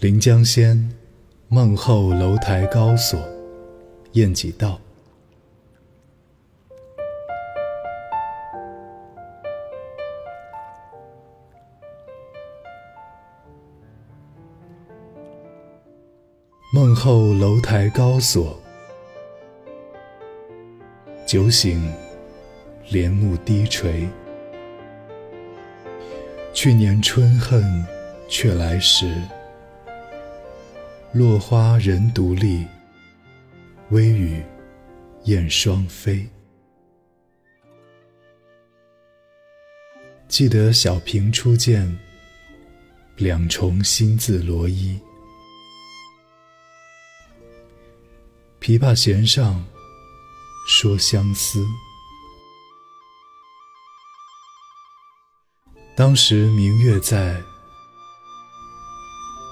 临江仙，梦后楼台高锁，雁几道。梦后楼台高锁，酒醒帘幕低垂。去年春恨却来时，落花人独立，微雨燕双飞。记得小平初见，两重新字罗衣。琵琶弦上说相思，当时明月在，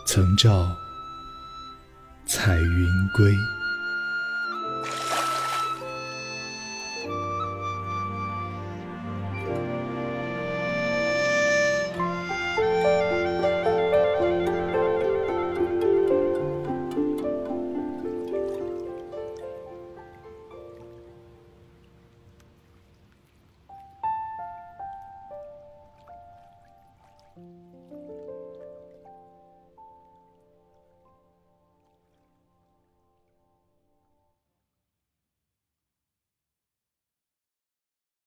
曾照彩云归。